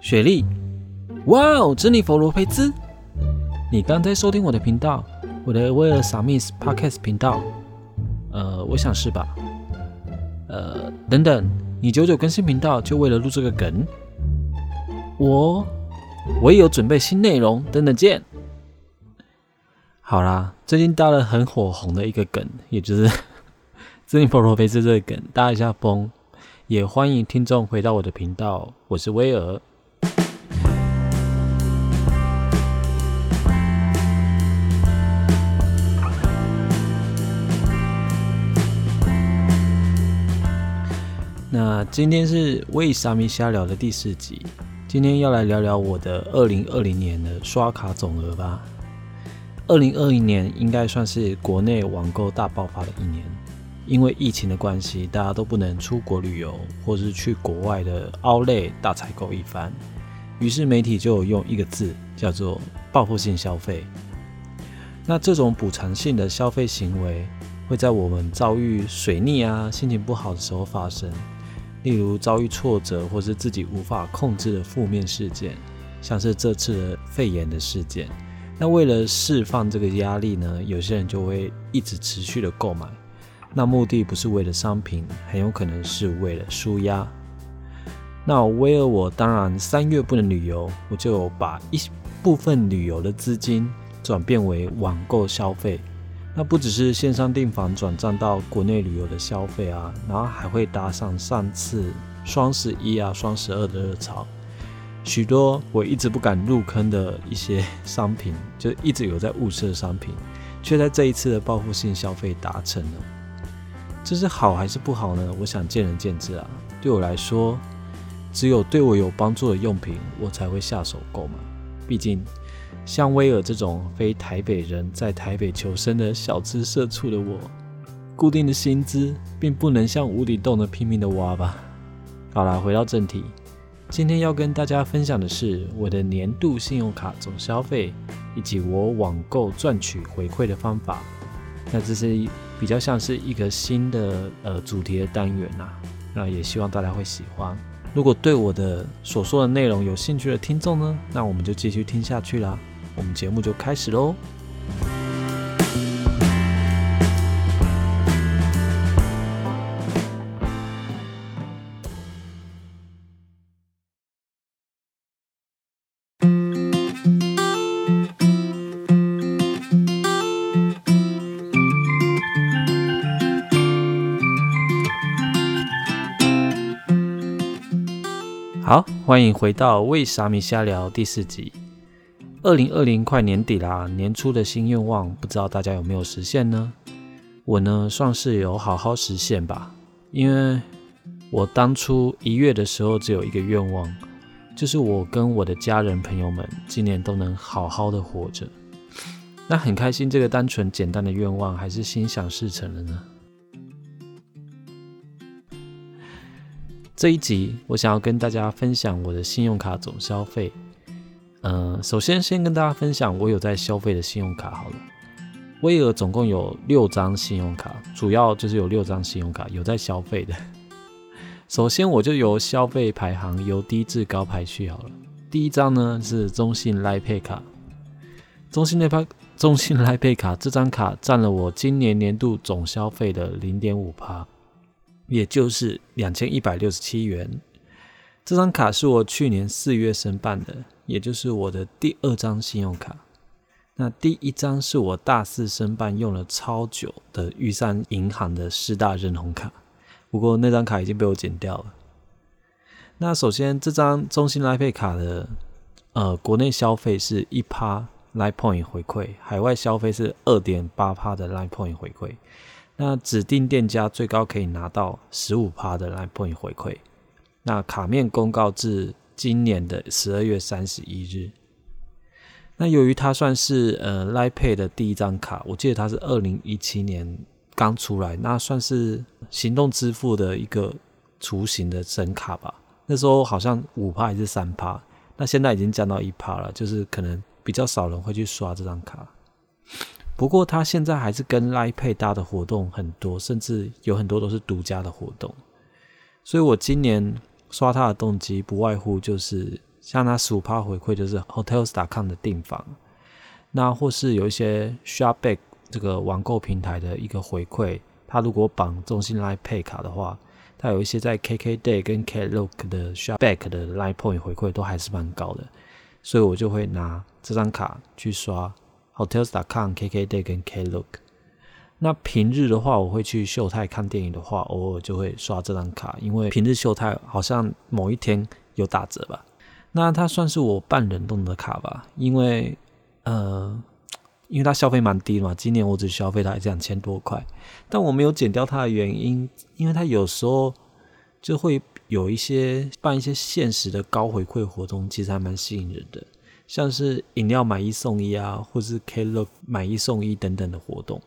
雪莉，哇哦，珍妮佛罗培兹，你刚在收听我的频道，我的威尔萨密斯 Podcast 频道。呃，我想是吧。呃，等等，你久久更新频道就为了录这个梗？我，我也有准备新内容，等等见。好啦，最近搭了很火红的一个梗，也就是 珍妮佛罗培兹这个梗，搭一下风。也欢迎听众回到我的频道，我是威尔。今天是为啥米瞎聊的第四集，今天要来聊聊我的二零二零年的刷卡总额吧。二零二零年应该算是国内网购大爆发的一年。因为疫情的关系，大家都不能出国旅游，或是去国外的奥莱大采购一番，于是媒体就用一个字叫做报复性消费。那这种补偿性的消费行为，会在我们遭遇水逆啊、心情不好的时候发生，例如遭遇挫折或是自己无法控制的负面事件，像是这次的肺炎的事件。那为了释放这个压力呢，有些人就会一直持续的购买。那目的不是为了商品，很有可能是为了舒压。那为了我当然三月不能旅游，我就把一部分旅游的资金转变为网购消费。那不只是线上订房转账到国内旅游的消费啊，然后还会搭上上次双十一啊、双十二的热潮，许多我一直不敢入坑的一些商品，就一直有在物色商品，却在这一次的报复性消费达成了。这是好还是不好呢？我想见仁见智啊。对我来说，只有对我有帮助的用品，我才会下手购买。毕竟，像威尔这种非台北人，在台北求生的小资社畜的我，固定的薪资并不能像无底洞的拼命的挖吧。好啦，回到正题，今天要跟大家分享的是我的年度信用卡总消费，以及我网购赚取回馈的方法。那这是比较像是一个新的呃主题的单元呐，那也希望大家会喜欢。如果对我的所说的内容有兴趣的听众呢，那我们就继续听下去啦。我们节目就开始喽。好，欢迎回到为啥米瞎聊第四集。二零二零快年底啦，年初的新愿望，不知道大家有没有实现呢？我呢，算是有好好实现吧。因为我当初一月的时候，只有一个愿望，就是我跟我的家人朋友们今年都能好好的活着。那很开心，这个单纯简单的愿望，还是心想事成了呢。这一集我想要跟大家分享我的信用卡总消费。嗯，首先先跟大家分享我有在消费的信用卡好了。威尔总共有六张信用卡，主要就是有六张信用卡有在消费的。首先我就由消费排行由低至高排序好了。第一张呢是中信赖佩卡，中信赖配中信赖佩卡这张卡占了我今年年度总消费的零点五趴。也就是两千一百六十七元，这张卡是我去年四月申办的，也就是我的第二张信用卡。那第一张是我大四申办用了超久的玉山银行的师大认同卡，不过那张卡已经被我剪掉了。那首先这张中信来配卡的，呃，国内消费是一趴 Line Point 回馈，海外消费是二点八趴的 Line Point 回馈。那指定店家最高可以拿到十五趴的 Line Point 回馈。那卡面公告至今年的十二月三十一日。那由于它算是呃 l i Pay 的第一张卡，我记得它是二零一七年刚出来，那算是行动支付的一个雏形的神卡吧。那时候好像五趴还是三趴，那现在已经降到一趴了，就是可能比较少人会去刷这张卡。不过，它现在还是跟 l i Pay 搭的活动很多，甚至有很多都是独家的活动。所以我今年刷它的动机，不外乎就是像它十五趴回馈就是 Hotels.com 的订房，那或是有一些 Shopback 这个网购平台的一个回馈，它如果绑中信 Line Pay 卡的话，它有一些在 KKday 跟 Klook 的 Shopback 的 Line Point 回馈都还是蛮高的，所以我就会拿这张卡去刷 Hotels.com、KKday 跟 Klook。那平日的话，我会去秀泰看电影的话，偶尔就会刷这张卡，因为平日秀泰好像某一天有打折吧。那它算是我半冷冻的卡吧，因为呃，因为它消费蛮低嘛，今年我只消费它两千多块，但我没有减掉它的原因，因为它有时候就会有一些办一些限时的高回馈活动，其实还蛮吸引人的，像是饮料买一送一啊，或是 Klook 买一送一等等的活动。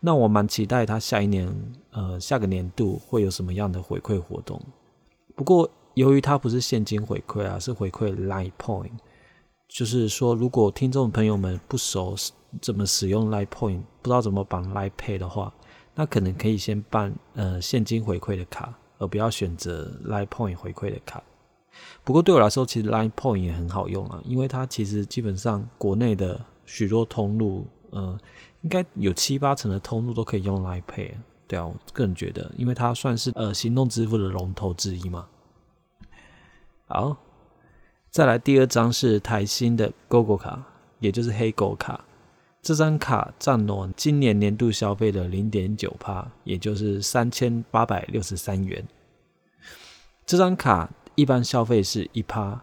那我蛮期待他下一年，呃，下个年度会有什么样的回馈活动。不过，由于它不是现金回馈啊，是回馈 Line Point，就是说，如果听众朋友们不熟怎么使用 Line Point，不知道怎么绑 Line Pay 的话，那可能可以先办呃现金回馈的卡，而不要选择 Line Point 回馈的卡。不过对我来说，其实 Line Point 也很好用啊，因为它其实基本上国内的许多通路，呃。应该有七八成的通路都可以用来 Pay，对啊，我个人觉得，因为它算是呃行动支付的龙头之一嘛。好，再来第二张是台新的 GoGo 卡，也就是黑狗卡。这张卡占了今年年度消费的零点九帕，也就是三千八百六十三元。这张卡一般消费是一趴，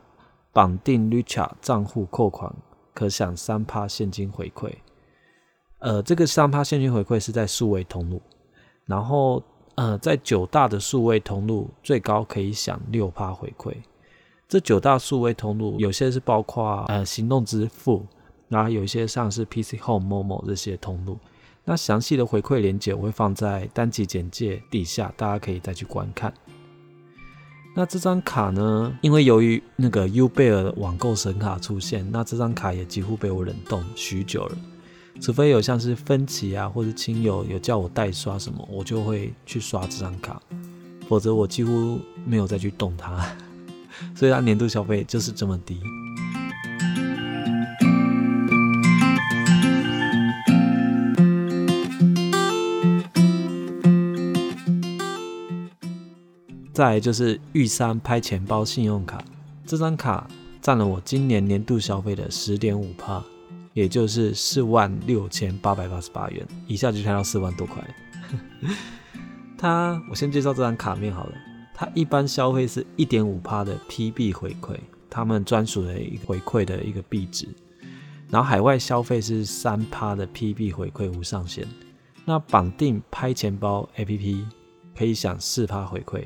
绑定 Lucha 账户扣款可享三趴现金回馈。呃，这个三趴现金回馈是在数位通路，然后呃，在九大的数位通路最高可以享六趴回馈。这九大数位通路有些是包括呃行动支付，然后有一些像是 PC Home、Momo 这些通路。那详细的回馈链接我会放在单集简介底下，大家可以再去观看。那这张卡呢，因为由于那个 U 贝尔的网购神卡出现，那这张卡也几乎被我冷冻许久了。除非有像是分歧啊，或者亲友有叫我代刷什么，我就会去刷这张卡，否则我几乎没有再去动它，所以它年度消费就是这么低。再来就是玉山拍钱包信用卡，这张卡占了我今年年度消费的十点五帕。也就是四万六千八百八十八元，一下就开到四万多块。它，我先介绍这张卡面好了。它一般消费是一点五趴的 PB 回馈，他们专属的一个回馈的一个币值。然后海外消费是三趴的 PB 回馈无上限。那绑定拍钱包 APP 可以享四趴回馈。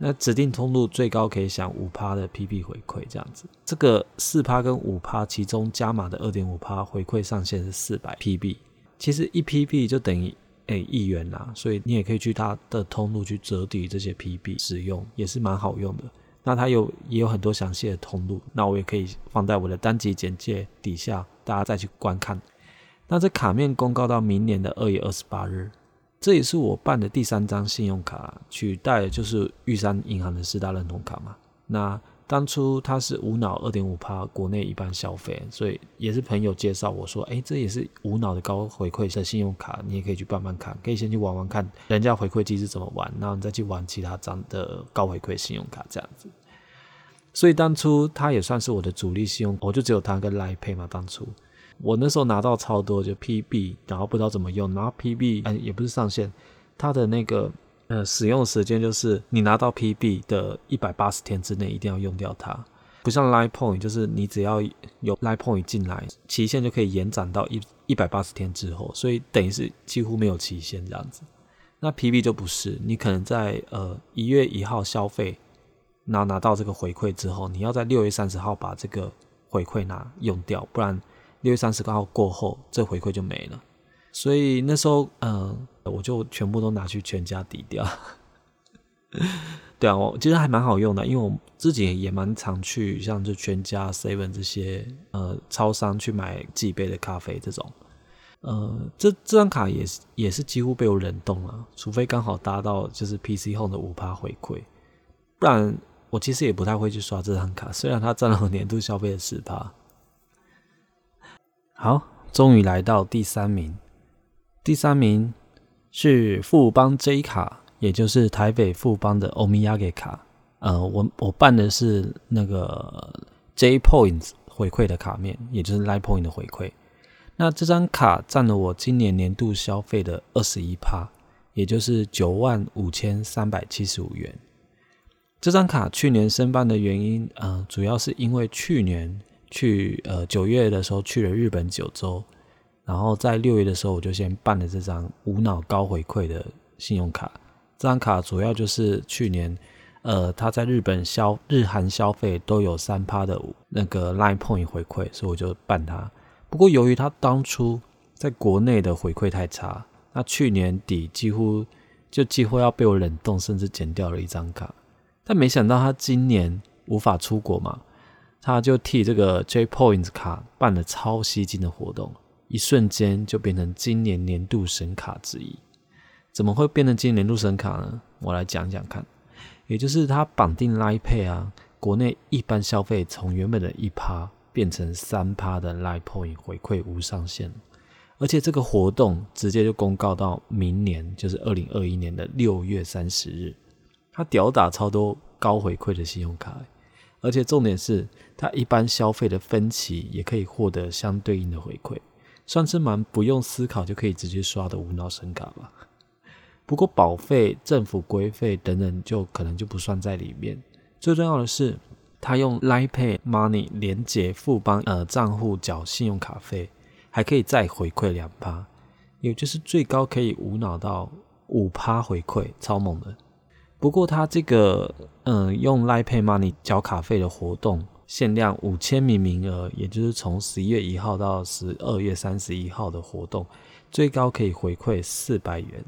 那指定通路最高可以享五趴的 PB 回馈，这样子。这个四趴跟五趴，其中加码的二点五趴回馈上限是四百 PB。其实一 PB 就等于诶一元啦，所以你也可以去它的通路去折抵这些 PB 使用，也是蛮好用的。那它有也有很多详细的通路，那我也可以放在我的单集简介底下，大家再去观看。那这卡面公告到明年的二月二十八日。这也是我办的第三张信用卡，取代的就是玉山银行的四大认同卡嘛。那当初它是无脑二点五趴国内一般消费，所以也是朋友介绍我说，哎，这也是无脑的高回馈的信用卡，你也可以去办办看，可以先去玩玩看人家回馈机制怎么玩，然后你再去玩其他张的高回馈信用卡这样子。所以当初它也算是我的主力信用，我就只有它跟来配嘛，当初。我那时候拿到超多，就 PB，然后不知道怎么用，然后 PB 嗯也不是上限，它的那个呃使用时间就是你拿到 PB 的一百八十天之内一定要用掉它，不像 Line Point，就是你只要有 Line Point 进来，期限就可以延展到一一百八十天之后，所以等于是几乎没有期限这样子。那 PB 就不是，你可能在呃一月一号消费，然后拿到这个回馈之后，你要在六月三十号把这个回馈拿用掉，不然。六月三十号过后，这回馈就没了，所以那时候，嗯，我就全部都拿去全家抵掉。对啊，我其实还蛮好用的，因为我自己也蛮常去像就全家、seven 这些呃超商去买几杯的咖啡这种。呃，这这张卡也是也是几乎被我冷冻了，除非刚好搭到就是 PC Home 的五趴回馈，不然我其实也不太会去刷这张卡，虽然它占了我年度消费的十趴。好，终于来到第三名，第三名是富邦 J 卡，也就是台北富邦的欧米亚给卡。呃，我我办的是那个 J Points 回馈的卡面，也就是 Line Point 的回馈。那这张卡占了我今年年度消费的二十一趴，也就是九万五千三百七十五元。这张卡去年申办的原因，呃，主要是因为去年去呃九月的时候去了日本九州，然后在六月的时候我就先办了这张无脑高回馈的信用卡。这张卡主要就是去年。呃，他在日本消日韩消费都有三趴的那个 Line Point 回馈，所以我就办它。不过由于他当初在国内的回馈太差，那去年底几乎就几乎要被我冷冻，甚至剪掉了一张卡。但没想到他今年无法出国嘛，他就替这个 J Points 卡办了超吸金的活动，一瞬间就变成今年年度神卡之一。怎么会变成今年年度神卡呢？我来讲讲看。也就是他绑定 Line Pay 啊，国内一般消费从原本的一趴变成三趴的 Line Point 回馈无上限，而且这个活动直接就公告到明年，就是二零二一年的六月三十日。他屌打超多高回馈的信用卡，而且重点是它一般消费的分期也可以获得相对应的回馈，算是蛮不用思考就可以直接刷的无脑神卡吧。不过保费、政府规费等等，就可能就不算在里面。最重要的是，他用 Line Pay Money 连接富邦呃账户缴信用卡费，还可以再回馈两趴，也就是最高可以无脑到五趴回馈，超猛的。不过他这个嗯用 Line Pay Money 缴卡费的活动，限量五千名名额，也就是从十一月一号到十二月三十一号的活动，最高可以回馈四百元。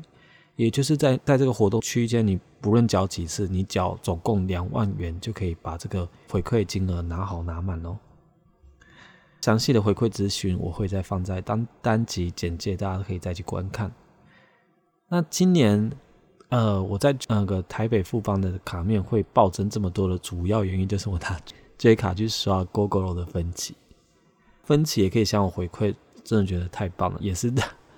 也就是在在这个活动区间，你不论缴几次，你缴总共两万元就可以把这个回馈金额拿好拿满哦。详细的回馈咨询我会再放在单单集简介，大家可以再去观看。那今年，呃，我在那个台北富邦的卡面会暴增这么多的主要原因，就是我拿 J 卡去刷 GoGo 的分期，分期也可以向我回馈，真的觉得太棒了，也是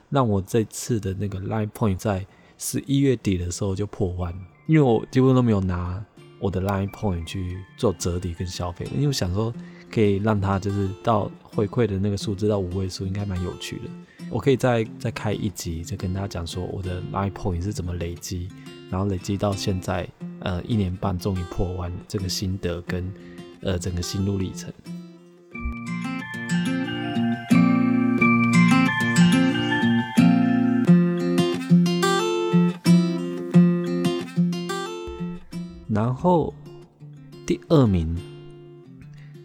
让我这次的那个 Line Point 在。十一月底的时候就破万，因为我几乎都没有拿我的 Line Point 去做折抵跟消费，因为我想说可以让它就是到回馈的那个数字到五位数，应该蛮有趣的。我可以再再开一集，再跟大家讲说我的 Line Point 是怎么累积，然后累积到现在呃一年半终于破万这个心得跟呃整个心路历程。然后第二名，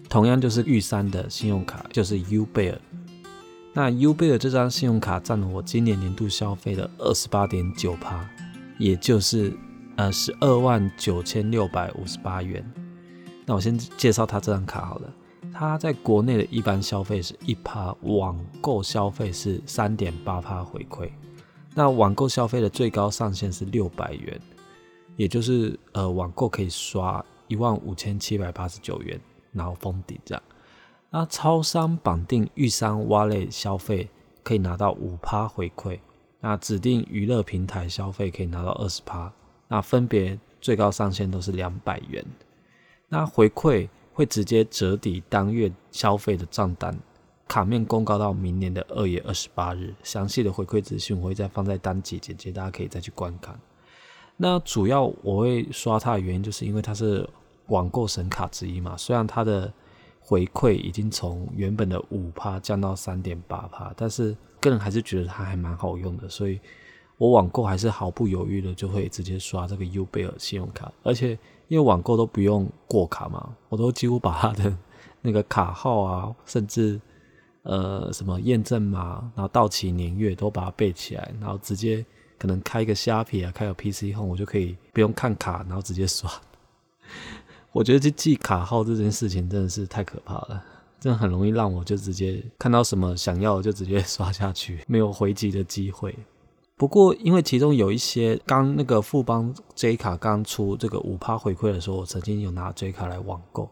同样就是玉山的信用卡，就是 U 贝尔。那 U 贝尔这张信用卡占了我今年年度消费的二十八点九趴，也就是呃十二万九千六百五十八元。那我先介绍它这张卡好了，它在国内的一般消费是一趴，网购消费是三点八趴回馈。那网购消费的最高上限是六百元。也就是呃，网购可以刷一万五千七百八十九元，然后封顶这样。那超商绑定玉山挖类消费可以拿到五趴回馈，那指定娱乐平台消费可以拿到二十趴，那分别最高上限都是两百元。那回馈会直接折抵当月消费的账单，卡面公告到明年的二月二十八日，详细的回馈资讯我会再放在单集简介，大家可以再去观看。那主要我会刷它的原因，就是因为它是网购神卡之一嘛。虽然它的回馈已经从原本的五趴降到三点八趴，但是个人还是觉得它还蛮好用的，所以我网购还是毫不犹豫的就会直接刷这个 U 贝尔信用卡。而且因为网购都不用过卡嘛，我都几乎把它的 那个卡号啊，甚至呃什么验证码，然后到期年月都把它背起来，然后直接。可能开个虾皮啊，开个 PC 后，我就可以不用看卡，然后直接刷。我觉得这记卡号这件事情真的是太可怕了，真的很容易让我就直接看到什么想要就直接 刷下去，没有回击的机会。不过因为其中有一些刚那个富邦 J 卡刚出这个五趴回馈的时候，我曾经有拿 J 卡来网购，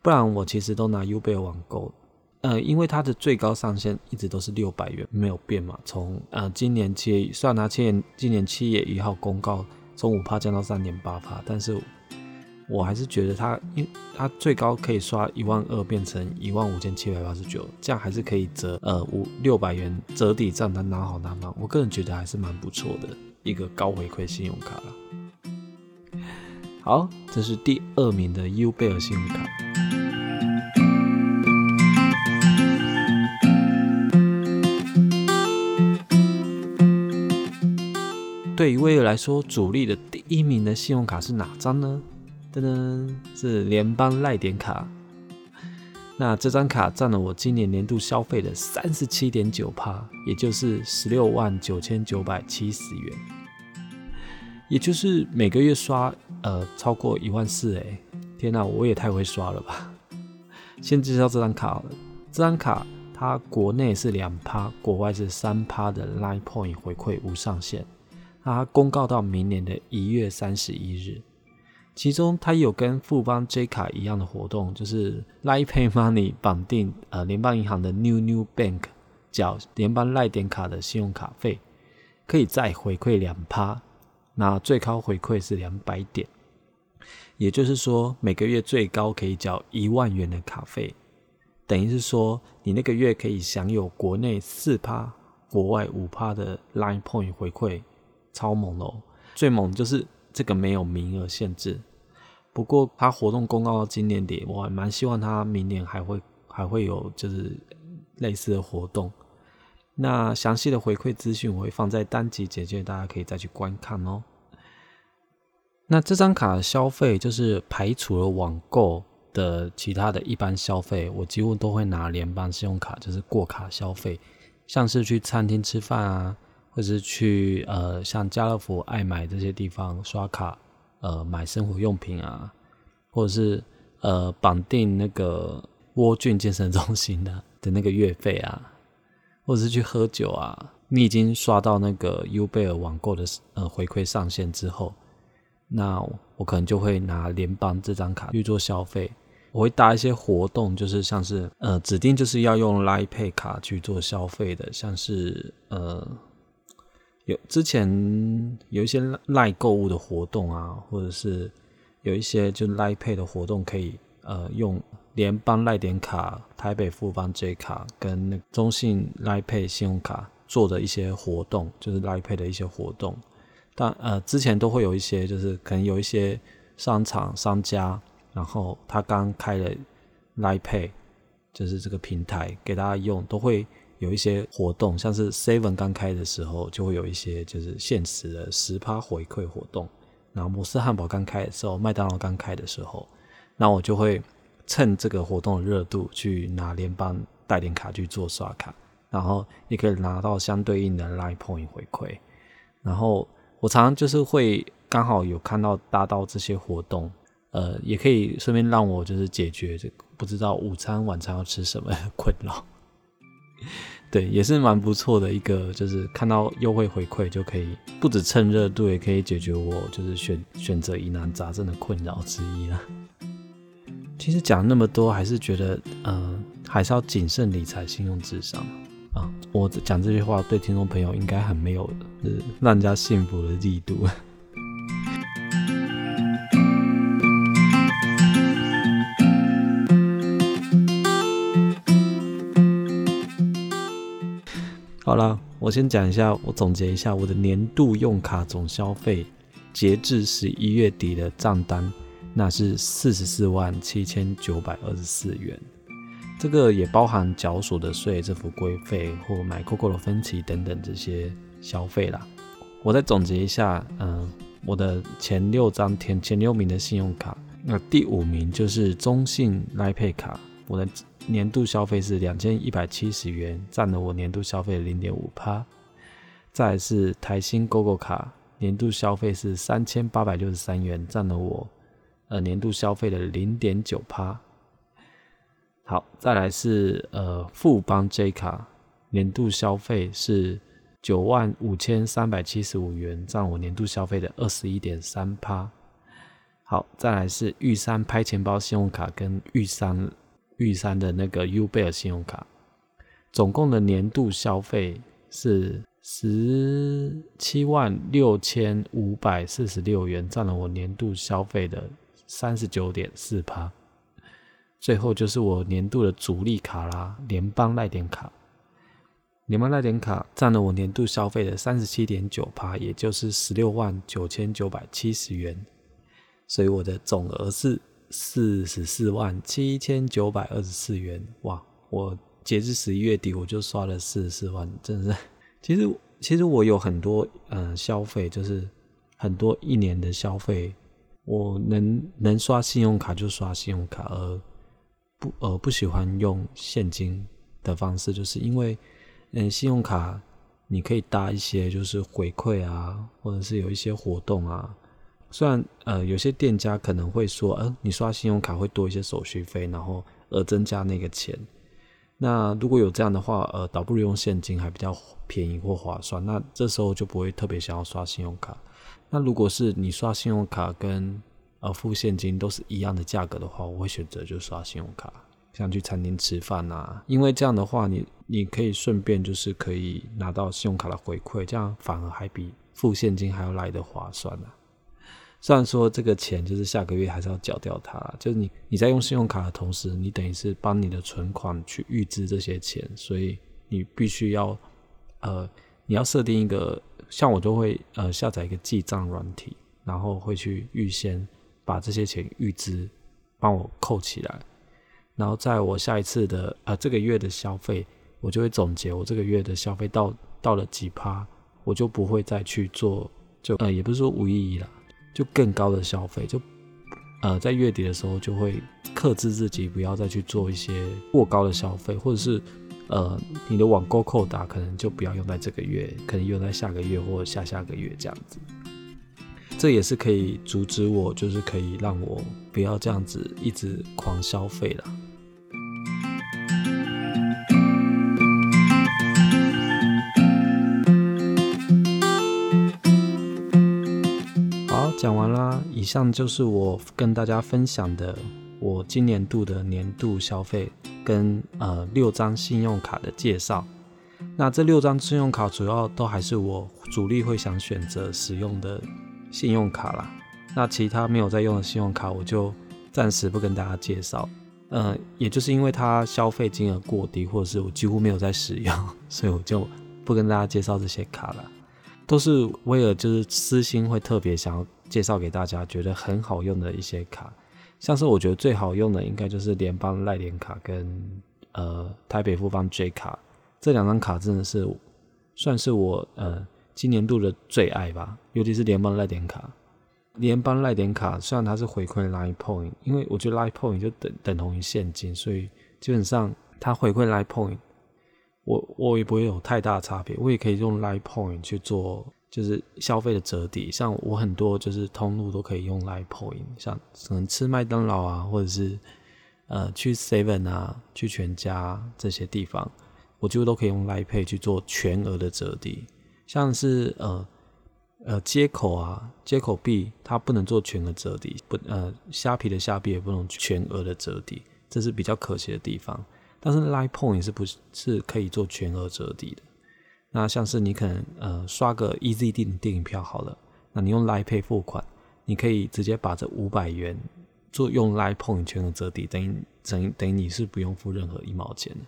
不然我其实都拿 U 贝尔网购。呃，因为它的最高上限一直都是六百元，没有变嘛。从呃今年七月，虽然它七年今年七月一号公告从五帕降到三点八帕，但是我还是觉得它，因它最高可以刷一万二变成一万五千七百八十九，这样还是可以折呃五六百元折抵账单拿好拿满。我个人觉得还是蛮不错的一个高回馈信用卡了。好，这是第二名的 U 贝尔信用卡。对于威尔来说，主力的第一名的信用卡是哪张呢？噔噔，是联邦赖点卡。那这张卡占了我今年年度消费的三十七点九趴，也就是十六万九千九百七十元，也就是每个月刷呃超过一万四哎！天哪，我也太会刷了吧！先介绍这张卡，这张卡它国内是两趴，国外是三趴的 Line Point 回馈无上限。它公告到明年的一月三十一日，其中它有跟富邦 J 卡一样的活动，就是 Line Pay Money 绑定呃联邦银行的 New New Bank，缴联邦赖点卡的信用卡费，可以再回馈两趴，那最高回馈是两百点，也就是说每个月最高可以缴一万元的卡费，等于是说你那个月可以享有国内四趴、国外五趴的 Line Point 回馈。超猛哦！最猛就是这个没有名额限制。不过它活动公告到今年底，我还蛮希望它明年还会还会有就是类似的活动。那详细的回馈资讯我会放在单集简介，大家可以再去观看哦。那这张卡消费就是排除了网购的其他的一般消费，我几乎都会拿联邦信用卡，就是过卡消费，像是去餐厅吃饭啊。或是去呃像家乐福、爱买这些地方刷卡，呃买生活用品啊，或者是呃绑定那个蜗郡健身中心的的那个月费啊，或者是去喝酒啊，你已经刷到那个 U 贝尔网购的呃回馈上限之后，那我可能就会拿联邦这张卡去做消费，我会搭一些活动，就是像是呃指定就是要用 Line Pay 卡去做消费的，像是呃。有之前有一些赖购物的活动啊，或者是有一些就赖配的活动，可以呃用联邦赖点卡、台北富邦 J 卡跟那中信赖配信用卡做的一些活动，就是赖配的一些活动。但呃之前都会有一些，就是可能有一些商场商家，然后他刚开了赖配，就是这个平台给大家用，都会。有一些活动，像是 Seven 刚开的时候，就会有一些就是限时的十趴回馈活动。然后摩斯汉堡刚开的时候，麦当劳刚开的时候，那我就会趁这个活动的热度去拿联邦代点卡去做刷卡，然后也可以拿到相对应的 Line Point 回馈。然后我常常就是会刚好有看到搭到这些活动，呃，也可以顺便让我就是解决这不知道午餐晚餐要吃什么的困扰。对，也是蛮不错的一个，就是看到优惠回馈就可以，不止趁热度，也可以解决我就是选选择疑难杂症的困扰之一了。其实讲那么多，还是觉得，嗯，还是要谨慎理财，信用至上啊。我讲这句话对听众朋友应该很没有，是让人家信服的力度。好了，我先讲一下，我总结一下我的年度用卡总消费，截至十一月底的账单，那是四十四万七千九百二十四元。这个也包含缴所得税、政府规费或买 COCO 的分期等等这些消费啦。我再总结一下，嗯，我的前六张前前六名的信用卡，那第五名就是中信 l i p a y 卡，我的。年度消费是两千一百七十元，占了我年度消费的零点五趴。再来是台新 GoGo 卡，年度消费是三千八百六十三元，占了我呃年度消费的零点九趴。好，再来是呃富邦 J 卡，年度消费是九万五千三百七十五元，占我年度消费的二十一点三趴。好，再来是玉山拍钱包信用卡跟玉山玉山的那个 U 贝尔信用卡，总共的年度消费是十七万六千五百四十六元，占了我年度消费的三十九点四趴。最后就是我年度的主力卡啦，联邦赖点卡。联邦赖点卡占了我年度消费的三十七点九趴，也就是十六万九千九百七十元。所以我的总额是四十四万七千九百二十四元。哇！我截至十一月底我就刷了四十四万，真的是。其实其实我有很多嗯消费，就是很多一年的消费，我能能刷信用卡就刷信用卡，而不呃不喜欢用现金的方式，就是因为嗯信用卡你可以搭一些就是回馈啊，或者是有一些活动啊。虽然呃有些店家可能会说，呃你刷信用卡会多一些手续费，然后而增加那个钱。那如果有这样的话，呃倒不如用现金还比较便宜或划算。那这时候就不会特别想要刷信用卡。那如果是你刷信用卡跟呃付现金都是一样的价格的话，我会选择就刷信用卡，像去餐厅吃饭呐，因为这样的话你你可以顺便就是可以拿到信用卡的回馈，这样反而还比付现金还要来的划算呢。虽然说这个钱就是下个月还是要缴掉它，就是你你在用信用卡的同时，你等于是帮你的存款去预支这些钱，所以你必须要呃你要设定一个，像我就会呃下载一个记账软体，然后会去预先把这些钱预支帮我扣起来，然后在我下一次的呃这个月的消费，我就会总结我这个月的消费到到了几趴，我就不会再去做，就呃也不是说无意义了。就更高的消费，就呃在月底的时候就会克制自己，不要再去做一些过高的消费，或者是呃你的网购扣打可能就不要用在这个月，可能用在下个月或下下个月这样子。这也是可以阻止我，就是可以让我不要这样子一直狂消费了。以上就是我跟大家分享的我今年度的年度消费跟呃六张信用卡的介绍。那这六张信用卡主要都还是我主力会想选择使用的信用卡啦。那其他没有在用的信用卡，我就暂时不跟大家介绍。嗯，也就是因为它消费金额过低，或者是我几乎没有在使用，所以我就不跟大家介绍这些卡了。都是为了就是私心会特别想要。介绍给大家觉得很好用的一些卡，像是我觉得最好用的应该就是联邦赖点卡跟呃台北富邦 J 卡这两张卡真的是算是我呃今年度的最爱吧，尤其是联邦赖点卡。联邦赖点卡虽然它是回馈 Line Point，因为我觉得 Line Point 就等等同于现金，所以基本上它回馈 Line Point，我我也不会有太大差别，我也可以用 Line Point 去做。就是消费的折抵，像我很多就是通路都可以用来 point，像可能吃麦当劳啊，或者是呃去 Seven 啊、去全家这些地方，我几乎都可以用来 pay 去做全额的折抵。像是呃呃接口啊，接口币它不能做全额折抵，不呃虾皮的虾币也不能全额的折抵，这是比较可惜的地方。但是 Line Point 是不是是可以做全额折抵的？那像是你可能呃刷个 EZ 订电影票好了，那你用 Line Pay 付款，你可以直接把这五百元做用 Line Point 全额折抵，等于等于等于你是不用付任何一毛钱的，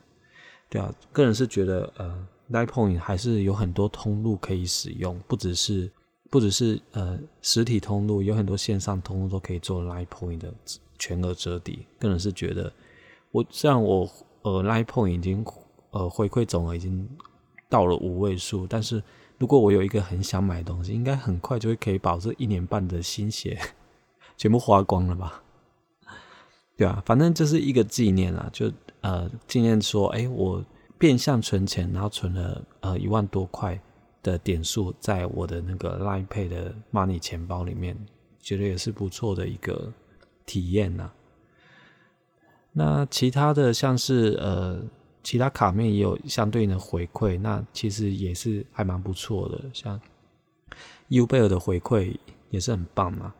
对啊，个人是觉得呃 Line Point 还是有很多通路可以使用，不只是不只是呃实体通路，有很多线上通路都可以做 Line Point 的全额折抵。个人是觉得，我虽然我呃 Line Point 已经呃回馈总额已经。到了五位数，但是如果我有一个很想买东西，应该很快就会可以把这一年半的心血全部花光了吧？对啊，反正就是一个纪念啊，就呃纪念说，哎，我变相存钱，然后存了呃一万多块的点数在我的那个 Line Pay 的 Money 钱包里面，觉得也是不错的一个体验呐。那其他的像是呃。其他卡面也有相对应的回馈，那其实也是还蛮不错的。像 U 贝尔的回馈也是很棒嘛，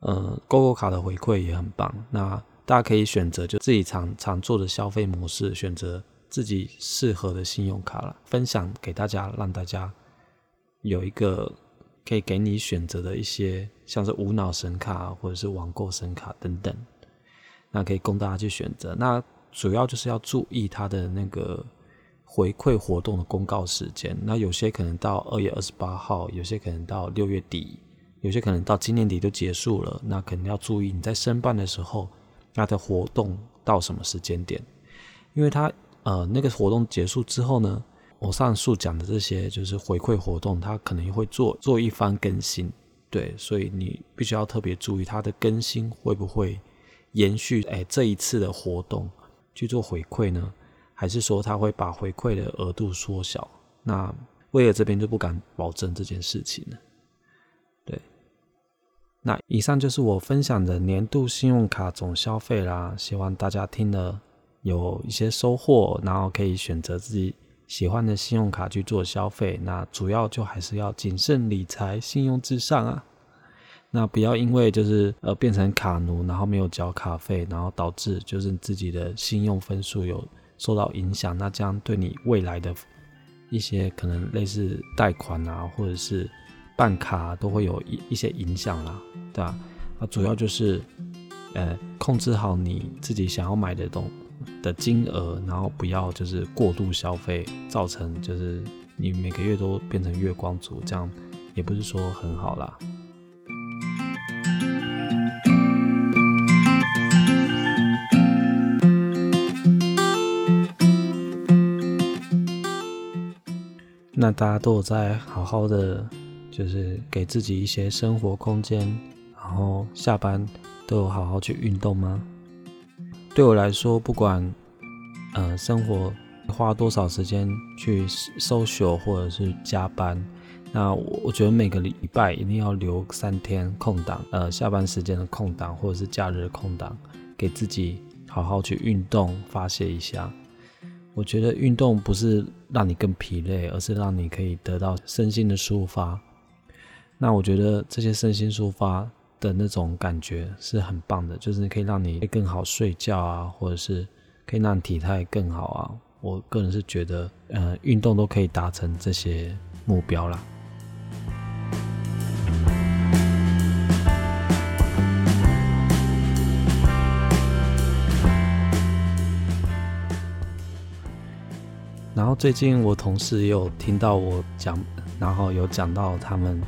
呃，GoGo 卡的回馈也很棒。那大家可以选择就自己常常做的消费模式，选择自己适合的信用卡了，分享给大家，让大家有一个可以给你选择的一些，像是无脑神卡或者是网购神卡等等，那可以供大家去选择。那主要就是要注意它的那个回馈活动的公告时间。那有些可能到二月二十八号，有些可能到六月底，有些可能到今年底就结束了。那肯定要注意你在申办的时候，它的活动到什么时间点？因为它呃那个活动结束之后呢，我上述讲的这些就是回馈活动，它可能会做做一番更新。对，所以你必须要特别注意它的更新会不会延续？哎，这一次的活动。去做回馈呢，还是说他会把回馈的额度缩小？那威尔这边就不敢保证这件事情了。对，那以上就是我分享的年度信用卡总消费啦，希望大家听了有一些收获，然后可以选择自己喜欢的信用卡去做消费。那主要就还是要谨慎理财，信用至上啊。那不要因为就是呃变成卡奴，然后没有缴卡费，然后导致就是自己的信用分数有受到影响，那这样对你未来的一些可能类似贷款啊，或者是办卡都会有一一些影响啦，对吧？啊，主要就是呃控制好你自己想要买的东的金额，然后不要就是过度消费，造成就是你每个月都变成月光族，这样也不是说很好啦。那大家都有在好好的，就是给自己一些生活空间，然后下班都有好好去运动吗？对我来说，不管呃生活花多少时间去 social 或者是加班，那我我觉得每个礼拜一定要留三天空档，呃下班时间的空档或者是假日的空档，给自己好好去运动发泄一下。我觉得运动不是让你更疲累，而是让你可以得到身心的抒发。那我觉得这些身心抒发的那种感觉是很棒的，就是可以让你更好睡觉啊，或者是可以让体态更好啊。我个人是觉得，呃，运动都可以达成这些目标啦。最近我同事也有听到我讲，然后有讲到他们，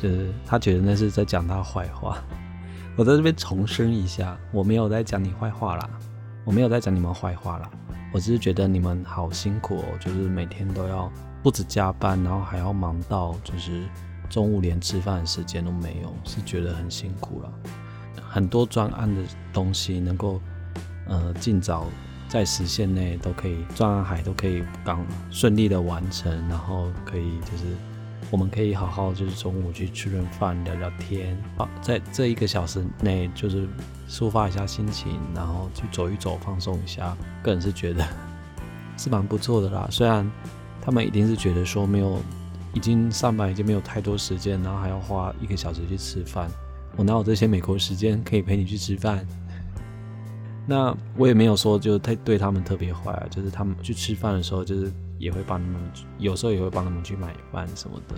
就是他觉得那是在讲他坏话。我在这边重申一下，我没有在讲你坏话啦，我没有在讲你们坏话啦，我只是觉得你们好辛苦哦，就是每天都要不止加班，然后还要忙到就是中午连吃饭的时间都没有，是觉得很辛苦了。很多专案的东西能够呃尽早。在时限内都可以，转海都可以刚顺利的完成，然后可以就是我们可以好好就是中午去吃顿饭聊聊天，啊，在这一个小时内就是抒发一下心情，然后去走一走放松一下，个人是觉得是蛮不错的啦。虽然他们一定是觉得说没有已经上班已经没有太多时间，然后还要花一个小时去吃饭，我哪有这些美国时间可以陪你去吃饭？那我也没有说就太对他们特别坏啊，就是他们去吃饭的时候，就是也会帮他们，有时候也会帮他们去买饭什么的。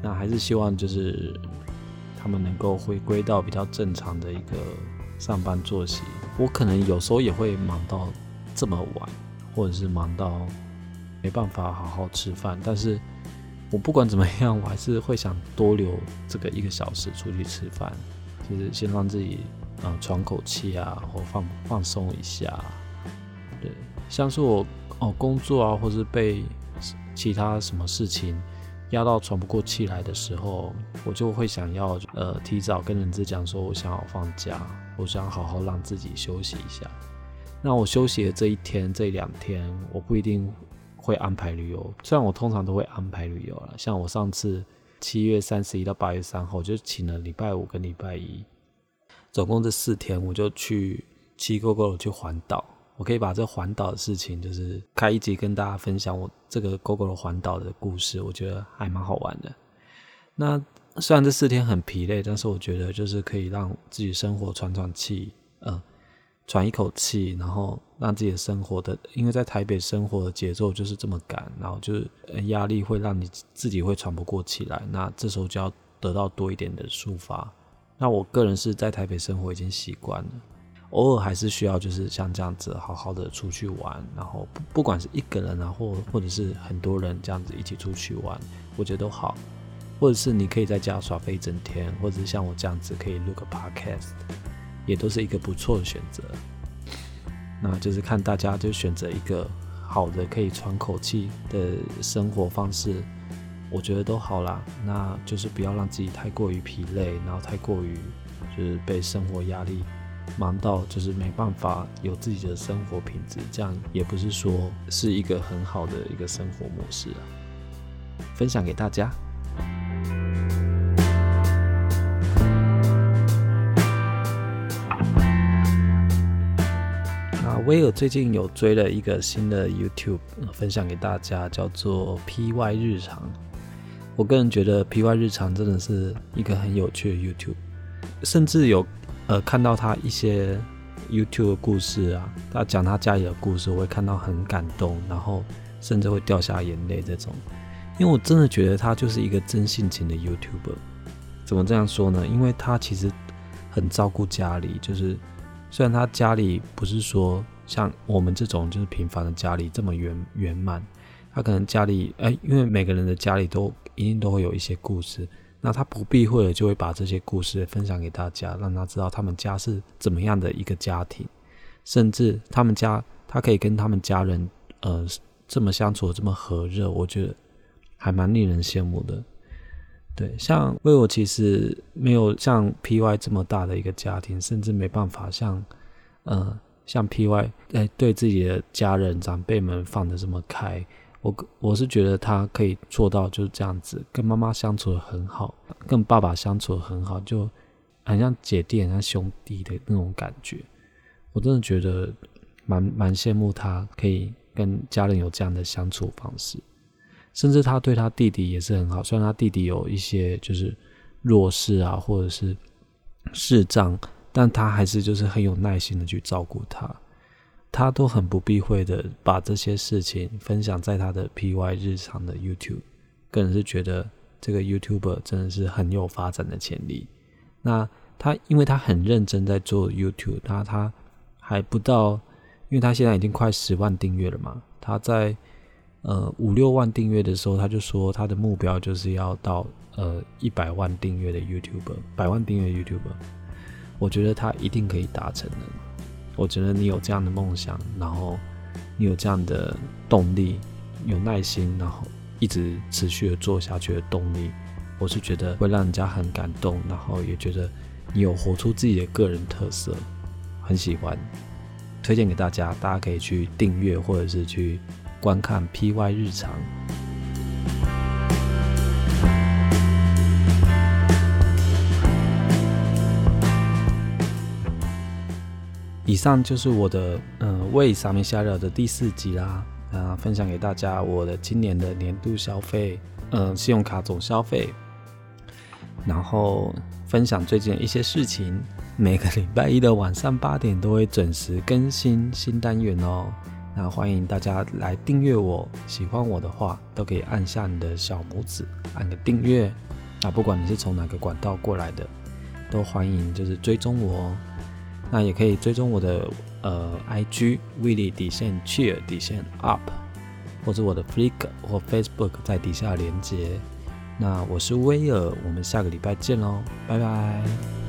那还是希望就是他们能够回归到比较正常的一个上班作息。我可能有时候也会忙到这么晚，或者是忙到没办法好好吃饭，但是我不管怎么样，我还是会想多留这个一个小时出去吃饭，就是先让自己。啊，喘口气啊，或放放松一下，对，像是我哦工作啊，或是被其他什么事情压到喘不过气来的时候，我就会想要呃提早跟人资讲说，我想要放假，我想好好让自己休息一下。那我休息的这一天、这两天，我不一定会安排旅游，虽然我通常都会安排旅游了，像我上次七月三十一到八月三号，我就请了礼拜五跟礼拜一。总共这四天，我就去七沟沟去环岛。我可以把这环岛的事情，就是开一集跟大家分享我这个 GoGo 的环岛的故事，我觉得还蛮好玩的。那虽然这四天很疲累，但是我觉得就是可以让自己生活喘喘气，嗯，喘一口气，然后让自己的生活的，因为在台北生活的节奏就是这么赶，然后就是压力会让你自己会喘不过气来，那这时候就要得到多一点的抒发。那我个人是在台北生活已经习惯了。偶尔还是需要，就是像这样子好好的出去玩，然后不不管是一个人啊，或或者是很多人这样子一起出去玩，我觉得都好。或者是你可以在家耍飞一整天，或者是像我这样子可以录个 podcast，也都是一个不错的选择。那就是看大家就选择一个好的可以喘口气的生活方式，我觉得都好啦。那就是不要让自己太过于疲累，然后太过于就是被生活压力。忙到就是没办法有自己的生活品质，这样也不是说是一个很好的一个生活模式啊。分享给大家。那威尔最近有追了一个新的 YouTube，分享给大家，叫做 PY 日常。我个人觉得 PY 日常真的是一个很有趣的 YouTube，甚至有。呃，看到他一些 YouTube 的故事啊，他讲他家里的故事，我会看到很感动，然后甚至会掉下眼泪这种。因为我真的觉得他就是一个真性情的 YouTuber。怎么这样说呢？因为他其实很照顾家里，就是虽然他家里不是说像我们这种就是平凡的家里这么圆圆满，他可能家里哎，因为每个人的家里都一定都会有一些故事。那他不避讳的就会把这些故事分享给大家，让他知道他们家是怎么样的一个家庭，甚至他们家他可以跟他们家人呃这么相处这么和热，我觉得还蛮令人羡慕的。对，像为我其实没有像 P.Y 这么大的一个家庭，甚至没办法像呃像 P.Y 哎对自己的家人长辈们放的这么开。我我是觉得他可以做到就是这样子，跟妈妈相处的很好，跟爸爸相处的很好，就很像姐弟、很像兄弟的那种感觉。我真的觉得蛮蛮羡慕他可以跟家人有这样的相处方式，甚至他对他弟弟也是很好。虽然他弟弟有一些就是弱势啊，或者是视障，但他还是就是很有耐心的去照顾他。他都很不避讳的把这些事情分享在他的 PY 日常的 YouTube，个人是觉得这个 YouTuber 真的是很有发展的潜力。那他因为他很认真在做 YouTube，他他还不到，因为他现在已经快十万订阅了嘛。他在呃五六万订阅的时候，他就说他的目标就是要到呃一百万订阅的 YouTuber，百万订阅 YouTuber，我觉得他一定可以达成的。我觉得你有这样的梦想，然后你有这样的动力，有耐心，然后一直持续的做下去的动力，我是觉得会让人家很感动，然后也觉得你有活出自己的个人特色，很喜欢，推荐给大家，大家可以去订阅或者是去观看 PY 日常。以上就是我的嗯为上面下料的第四集啦，啊，分享给大家我的今年的年度消费，嗯，信用卡总消费，然后分享最近一些事情。每个礼拜一的晚上八点都会准时更新新单元哦，那欢迎大家来订阅我，喜欢我的话都可以按下你的小拇指，按个订阅。啊，不管你是从哪个管道过来的，都欢迎就是追踪我哦。那也可以追踪我的呃 IG Willie 底线 Cheer 底线 Up，或者我的 Flickr 或 Facebook 在底下连接。那我是威尔，我们下个礼拜见喽，拜拜。